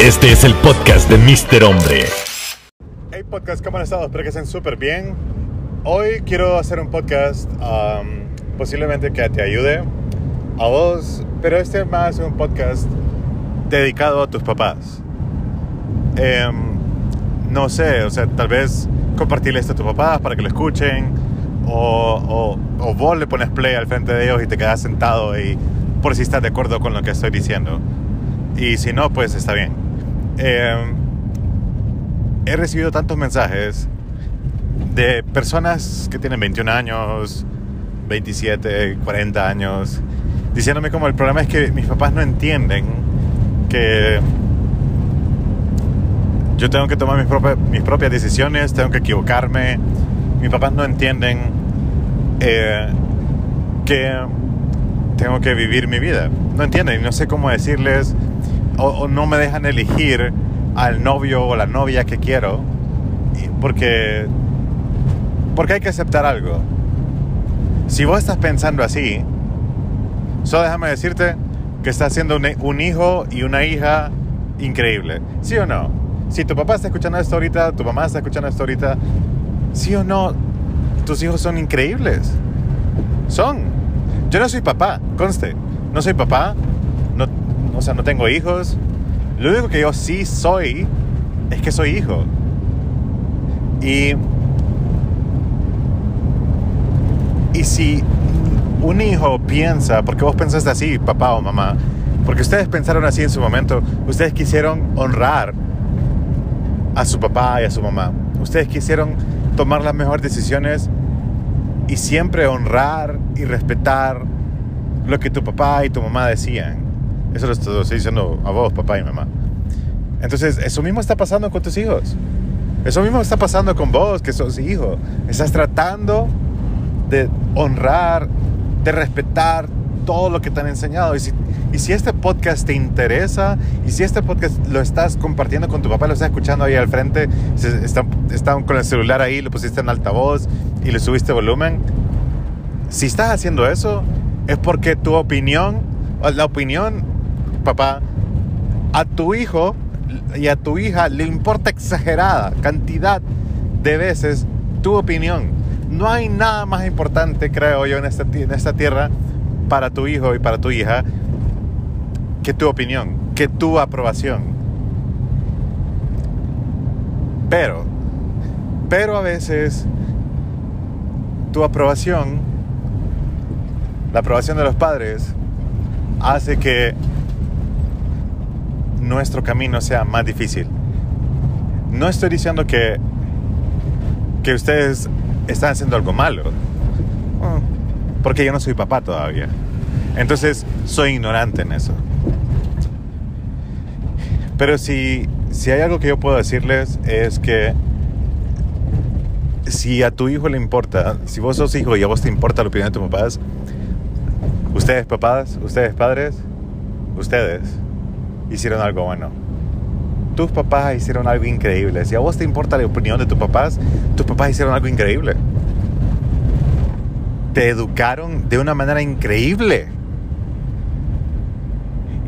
Este es el podcast de Mr. Hombre. Hey podcast, ¿cómo han estado? Espero que estén súper bien. Hoy quiero hacer un podcast um, posiblemente que te ayude a vos, pero este más un podcast dedicado a tus papás. Em, no sé, o sea, tal vez compartirle esto a tus papás para que lo escuchen, o, o, o vos le pones play al frente de ellos y te quedas sentado y por si estás de acuerdo con lo que estoy diciendo. Y si no, pues está bien. Eh, he recibido tantos mensajes de personas que tienen 21 años, 27, 40 años, diciéndome como el problema es que mis papás no entienden que yo tengo que tomar mis, propias, decisiones, tengo que equivocarme. Mis papás no entienden eh, que tengo que vivir mi vida. No entienden no sé cómo decirles o, no me dejan elegir al novio o la novia que quiero porque porque hay que aceptar algo. Si vos estás pensando así, solo déjame decirte que estás siendo un, un hijo y una hija increíble. ¿Sí o no? Si tu papá está escuchando esto ahorita, tu mamá está escuchando esto ahorita, ¿sí o no? Tus hijos son increíbles. Son. Yo no soy papá, conste. No soy papá. O sea, no tengo hijos. Lo único que yo sí soy es que soy hijo. Y. Y si un hijo piensa, porque vos pensaste así, papá o mamá, porque ustedes pensaron así en su momento, ustedes quisieron honrar a su papá y a su mamá. Ustedes quisieron tomar las mejores decisiones y siempre honrar y respetar lo que tu papá y tu mamá decían. Eso lo estoy diciendo a vos, papá y mamá. Entonces, eso mismo está pasando con tus hijos. Eso mismo está pasando con vos, que sos hijo. Estás tratando de honrar, de respetar todo lo que te han enseñado. Y si, y si este podcast te interesa, y si este podcast lo estás compartiendo con tu papá, lo estás escuchando ahí al frente, están, están con el celular ahí, lo pusiste en altavoz y le subiste volumen, si estás haciendo eso, es porque tu opinión, la opinión, papá, a tu hijo y a tu hija le importa exagerada cantidad de veces tu opinión. No hay nada más importante, creo yo, en esta, en esta tierra para tu hijo y para tu hija que tu opinión, que tu aprobación. Pero, pero a veces tu aprobación, la aprobación de los padres, hace que nuestro camino sea más difícil. No estoy diciendo que, que ustedes están haciendo algo malo, porque yo no soy papá todavía. Entonces soy ignorante en eso. Pero si, si hay algo que yo puedo decirles es que si a tu hijo le importa, si vos sos hijo y a vos te importa la opinión de tus papás, ustedes papás, ustedes padres, ustedes hicieron algo bueno. Tus papás hicieron algo increíble. Si a vos te importa la opinión de tus papás, tus papás hicieron algo increíble. Te educaron de una manera increíble.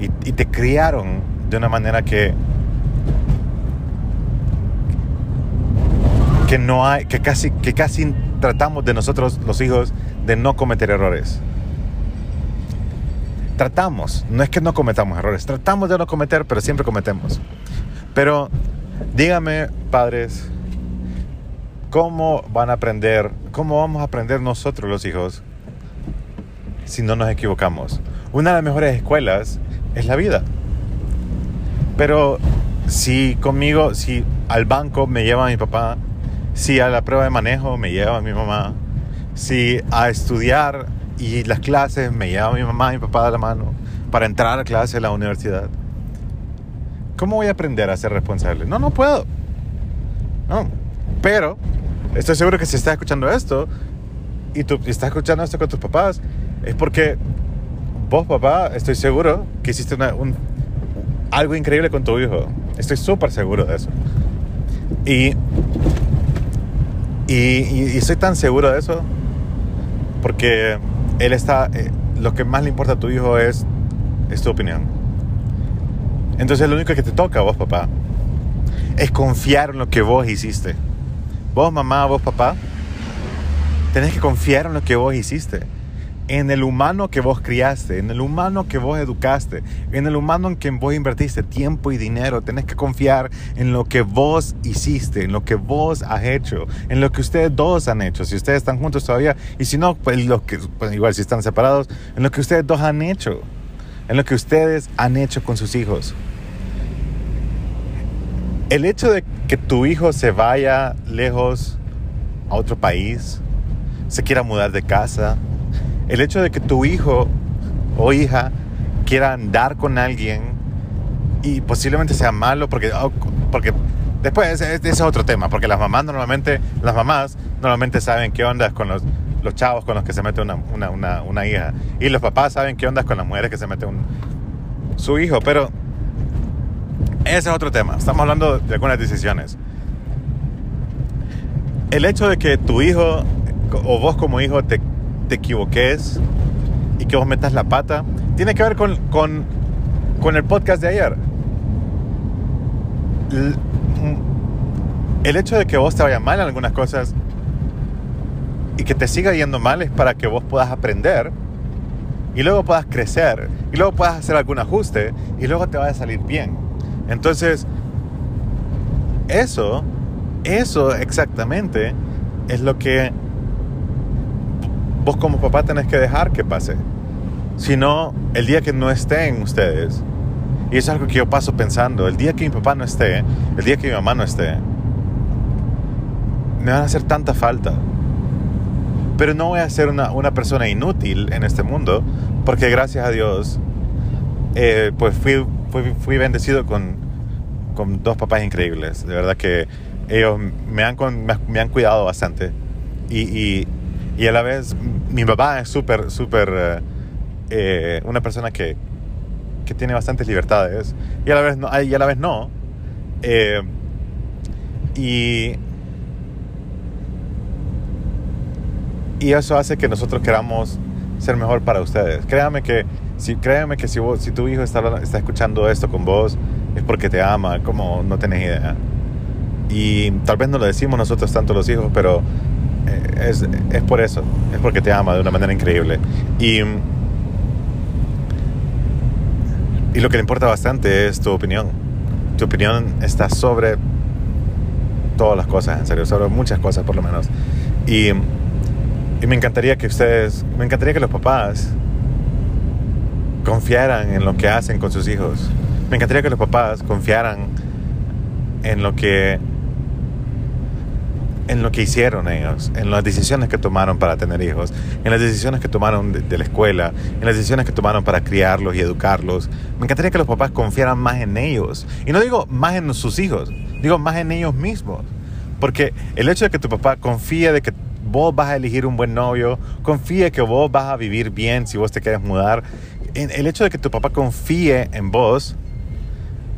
Y, y te criaron de una manera que que no hay que casi que casi tratamos de nosotros los hijos de no cometer errores tratamos, no es que no cometamos errores, tratamos de no cometer, pero siempre cometemos. Pero dígame, padres, ¿cómo van a aprender, cómo vamos a aprender nosotros los hijos si no nos equivocamos? Una de las mejores escuelas es la vida. Pero si conmigo, si al banco me lleva mi papá, si a la prueba de manejo me lleva mi mamá, si a estudiar y las clases me lleva mi mamá y mi papá de la mano para entrar a clase de la universidad. ¿Cómo voy a aprender a ser responsable? No, no puedo. No. Pero estoy seguro que si estás escuchando esto y tú estás escuchando esto con tus papás, es porque vos, papá, estoy seguro que hiciste una, un, algo increíble con tu hijo. Estoy súper seguro de eso. Y, y, y, y estoy tan seguro de eso porque él está, eh, lo que más le importa a tu hijo es, es tu opinión. Entonces lo único que te toca a vos, papá, es confiar en lo que vos hiciste. Vos, mamá, vos, papá, tenés que confiar en lo que vos hiciste. En el humano que vos criaste, en el humano que vos educaste, en el humano en quien vos invertiste tiempo y dinero. Tenés que confiar en lo que vos hiciste, en lo que vos has hecho, en lo que ustedes dos han hecho. Si ustedes están juntos todavía, y si no, pues, lo que, pues igual si están separados, en lo que ustedes dos han hecho, en lo que ustedes han hecho con sus hijos. El hecho de que tu hijo se vaya lejos a otro país, se quiera mudar de casa, el hecho de que tu hijo o hija quiera andar con alguien y posiblemente sea malo porque, oh, porque después ese es otro tema, porque las mamás normalmente, las mamás normalmente saben qué onda con los, los chavos con los que se mete una, una, una, una hija y los papás saben qué onda con las mujeres que se mete un, su hijo, pero ese es otro tema, estamos hablando de algunas decisiones. El hecho de que tu hijo o vos como hijo te, te equivoques y que vos metas la pata, tiene que ver con, con, con el podcast de ayer. El, el hecho de que vos te vaya mal en algunas cosas y que te siga yendo mal es para que vos puedas aprender y luego puedas crecer y luego puedas hacer algún ajuste y luego te vaya a salir bien. Entonces, eso, eso exactamente es lo que vos como papá tenés que dejar que pase. Si no, el día que no estén ustedes, y es algo que yo paso pensando, el día que mi papá no esté, el día que mi mamá no esté, me van a hacer tanta falta. Pero no voy a ser una, una persona inútil en este mundo, porque gracias a Dios, eh, pues fui, fui, fui, bendecido con, con dos papás increíbles. De verdad que ellos me han, me han cuidado bastante. Y, y, y a la vez, mi papá es súper, súper, eh, eh, una persona que, que tiene bastantes libertades y a la vez no. Y a la vez no. Eh, y, y eso hace que nosotros queramos ser mejor para ustedes. Créame que si, créame que si, vos, si tu hijo está, está escuchando esto con vos, es porque te ama, como no tenés idea. Y tal vez no lo decimos nosotros tanto los hijos, pero es, es por eso, es porque te ama de una manera increíble. Y, y lo que le importa bastante es tu opinión. Tu opinión está sobre todas las cosas, en serio, sobre muchas cosas por lo menos. Y, y me encantaría que ustedes, me encantaría que los papás confiaran en lo que hacen con sus hijos. Me encantaría que los papás confiaran en lo que en lo que hicieron ellos, en las decisiones que tomaron para tener hijos, en las decisiones que tomaron de, la escuela, en las decisiones que tomaron para criarlos y educarlos. Me encantaría que los papás confiaran más en ellos. Y no digo más en sus hijos, digo más en ellos mismos. Porque el hecho de que tu papá confíe de que vos vas a elegir un buen novio, confíe que vos vas a vivir bien si vos te quieres mudar, el hecho de que tu papá confíe en vos,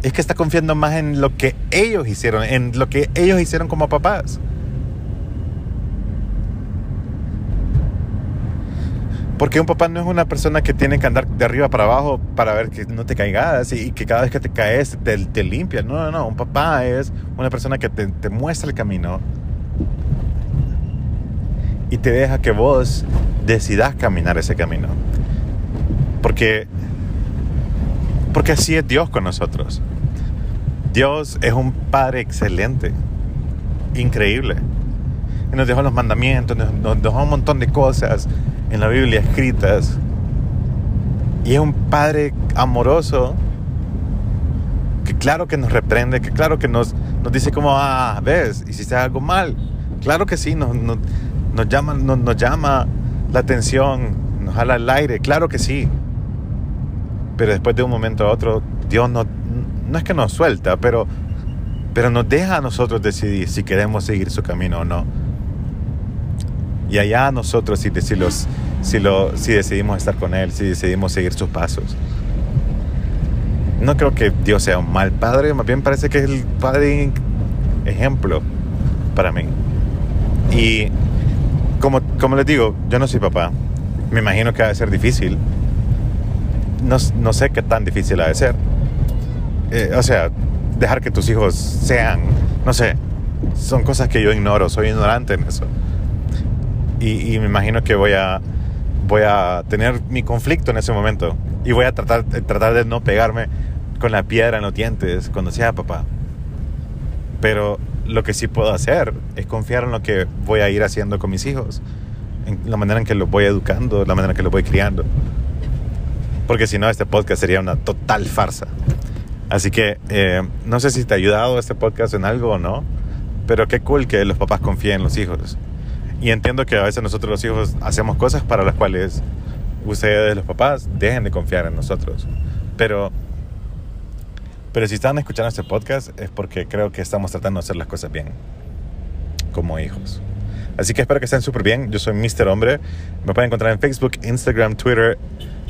es que está confiando más en lo que ellos hicieron, en lo que ellos hicieron como papás. Porque un papá no es una persona que tiene que andar de arriba para abajo para ver que no te caigas y que cada vez que te caes te, te limpia. No, no, no. Un papá es una persona que te, muestra el camino y te deja que vos decidas caminar ese camino. Porque, porque así es Dios con nosotros. Dios es un Padre excelente, increíble. Nos dejó los mandamientos, nos, nos dejó un montón de cosas en la Biblia escritas. Y es un Padre amoroso que claro que nos reprende, que claro que nos, nos dice como, ah, ves, hiciste algo mal. Claro que sí, nos, nos, llama, nos, nos, llama la atención, nos jala el aire, claro que sí. Pero después de un momento a otro, Dios no, no es que nos suelta, pero, pero nos deja a nosotros decidir si queremos seguir su camino o no. Y allá nosotros si, si, si, lo, si decidimos estar con Él, si decidimos seguir sus pasos. No creo que Dios sea un mal padre, más bien parece que es el padre ejemplo para mí. Y como, como les digo, yo no soy papá. Me imagino que ha de ser difícil. No, no sé qué tan difícil ha de ser. eh, o sea, dejar que tus hijos sean, no sé, son cosas que yo ignoro, soy ignorante en eso. Y, me imagino que voy a, voy a tener mi conflicto en ese momento y voy a tratar, tratar de no pegarme con la piedra en los dientes cuando sea papá. Pero lo que sí puedo hacer es confiar en lo que voy a ir haciendo con mis hijos, en la manera en que los voy educando, la manera en que los voy criando. Porque si no, este podcast sería una total farsa. Así que eh, no sé si te ha ayudado este podcast en algo o no, pero qué cool que los papás confíen en los hijos. Y entiendo que a veces nosotros los hijos hacemos cosas para las cuales ustedes los papás dejen de confiar en nosotros. Pero, pero si están escuchando este podcast es porque creo que estamos tratando de hacer las cosas bien, como hijos. Así que espero que estén súper bien. Yo soy Mr. Hombre. Me pueden encontrar en Facebook, Instagram, Twitter,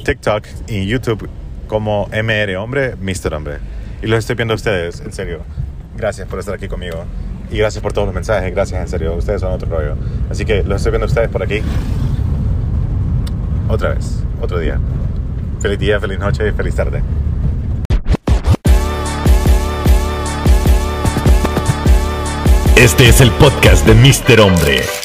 TikTok y YouTube como MR Hombre, Mr. Hombre. Y los estoy viendo a ustedes, en serio. Gracias por estar aquí conmigo. Y gracias por todos los mensajes. Gracias, en serio. Ustedes son otro rollo. Así que los estoy viendo a ustedes por aquí. Otra vez, otro día. Feliz día, feliz noche y feliz tarde. Este es el podcast de Mr. Hombre.